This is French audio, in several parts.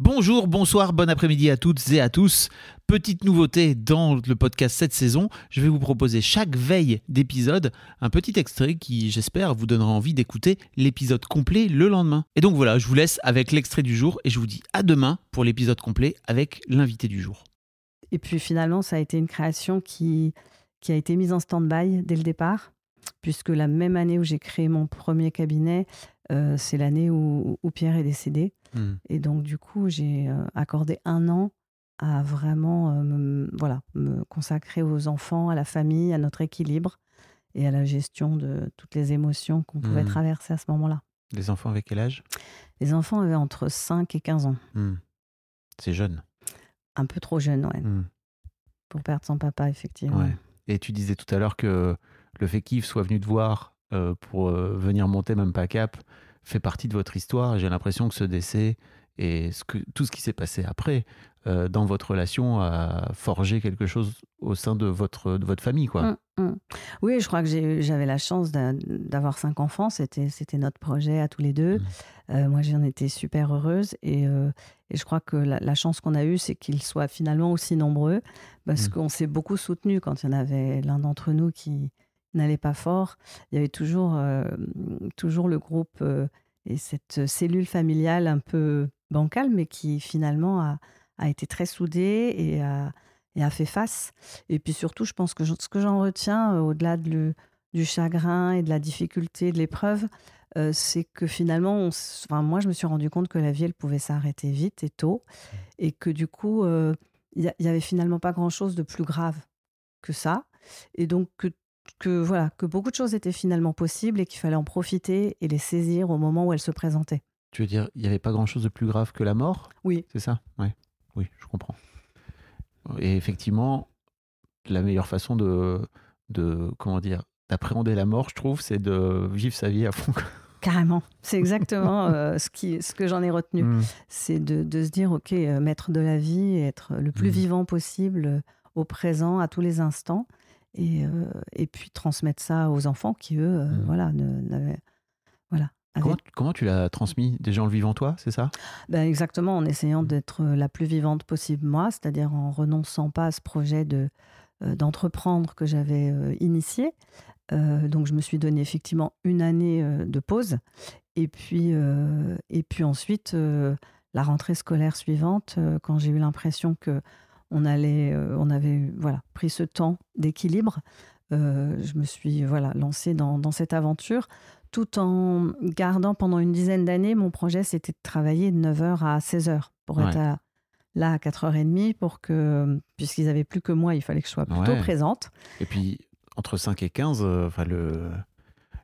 Bonjour, bonsoir, bon après-midi à toutes et à tous. Petite nouveauté dans le podcast cette saison, je vais vous proposer chaque veille d'épisode un petit extrait qui, j'espère, vous donnera envie d'écouter l'épisode complet le lendemain. Et donc voilà, je vous laisse avec l'extrait du jour et je vous dis à demain pour l'épisode complet avec l'invité du jour. Et puis finalement, ça a été une création qui, qui a été mise en stand-by dès le départ, puisque la même année où j'ai créé mon premier cabinet, euh, c'est l'année où, où Pierre est décédé. Hmm. Et donc, du coup, j'ai euh, accordé un an à vraiment euh, me, voilà, me consacrer aux enfants, à la famille, à notre équilibre et à la gestion de toutes les émotions qu'on pouvait Mhm. traverser à ce moment-là. Les enfants avec quel âge? Les enfants avaient entre 5 et 15 ans. Hmm. C'est jeune. Un peu trop jeunes, ouais, Hmm. pour perdre son papa, effectivement. Ouais. Et tu disais tout à l'heure que le fait qu'Yves soit venu te voir pour euh, venir monter même pas cap fait partie de votre histoire. J'ai l'impression que ce décès et ce que, tout ce qui s'est passé après euh, dans votre relation a forgé quelque chose au sein de votre, de votre famille. Quoi. Mm, mm. Oui, je crois que j'avais la chance d'a- d'avoir cinq enfants. C'était notre projet à tous les deux. Mm. Euh, moi, j'en étais super heureuse. Et, euh, et je crois que la, la chance qu'on a eue, c'est qu'ils soient finalement aussi nombreux. Parce qu'on s'est beaucoup soutenus quand il y en avait l'un d'entre nous qui n'allait pas fort. Il y avait toujours, euh, toujours le groupe euh, et cette cellule familiale un peu bancale, mais qui finalement a, a été très soudée et a, et a fait face. Et puis surtout, je pense que ce que j'en retiens, euh, au-delà de du chagrin et de la difficulté, de l'épreuve, c'est que finalement, on enfin, moi, je me suis rendu compte que la vie, elle pouvait s'arrêter vite et tôt, et que du coup, il y, a- il y avait finalement pas grand-chose de plus grave que ça, et donc que voilà, que beaucoup de choses étaient finalement possibles et qu'il fallait en profiter et les saisir au moment où elles se présentaient. Tu veux dire, il n'y avait pas grand-chose de plus grave que la mort? Oui. C'est ça? Ouais. Oui, je comprends. Et effectivement, la meilleure façon de, de comment dire, d'appréhender la mort, je trouve, c'est de vivre sa vie à fond. Carrément, c'est exactement euh, ce, qui, ce que j'en ai retenu. Mm. c'est de, de se dire, OK, euh, maître de la vie, être le plus Mhm. vivant possible euh, au présent, à tous les instants, et, euh, et puis transmettre ça aux enfants qui, eux, euh, Mhm. voilà, ne- Comment, comment tu l'as transmis? Déjà en le vivant toi, c'est ça? Ben, exactement, en essayant Mhm. d'être euh, la plus vivante possible moi, c'est-à-dire en renonçant pas à ce projet de, euh, d'entreprendre que j'avais initié. Donc je me suis donné effectivement une année de pause. Et puis, et puis ensuite, la rentrée scolaire suivante, quand j'ai eu l'impression que on allait, euh, on avait voilà, pris ce temps d'équilibre, euh, je me suis voilà, lancée dans, dans cette aventure tout en gardant pendant une dizaine d'années, mon projet, c'était de travailler de 9h à 16h pour être à- là à 4h30 pour que, puisqu'ils avaient plus que moi, il fallait que je sois plutôt Ouais. présente. Et puis, entre 5 et 15, euh, enfin, le,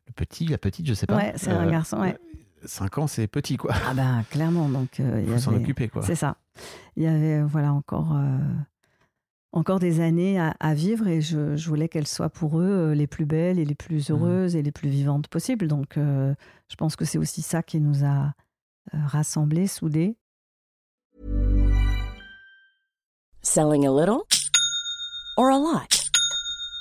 le petit, la petite, je sais pas. Ouais, c'est un garçon, ouais. 5 ans, c'est petit, quoi. Ah ben, clairement, donc euh, il faut s'en avait- occuper, quoi. C'est ça. Il y avait, voilà, encore, euh, encore des années à, à vivre et je, je voulais qu'elles soient pour eux euh, les plus belles et les plus Mhm. heureuses et les plus vivantes possibles. Donc, euh, je pense que c'est aussi ça qui nous a euh, rassemblés, soudés. Selling a little or a lot?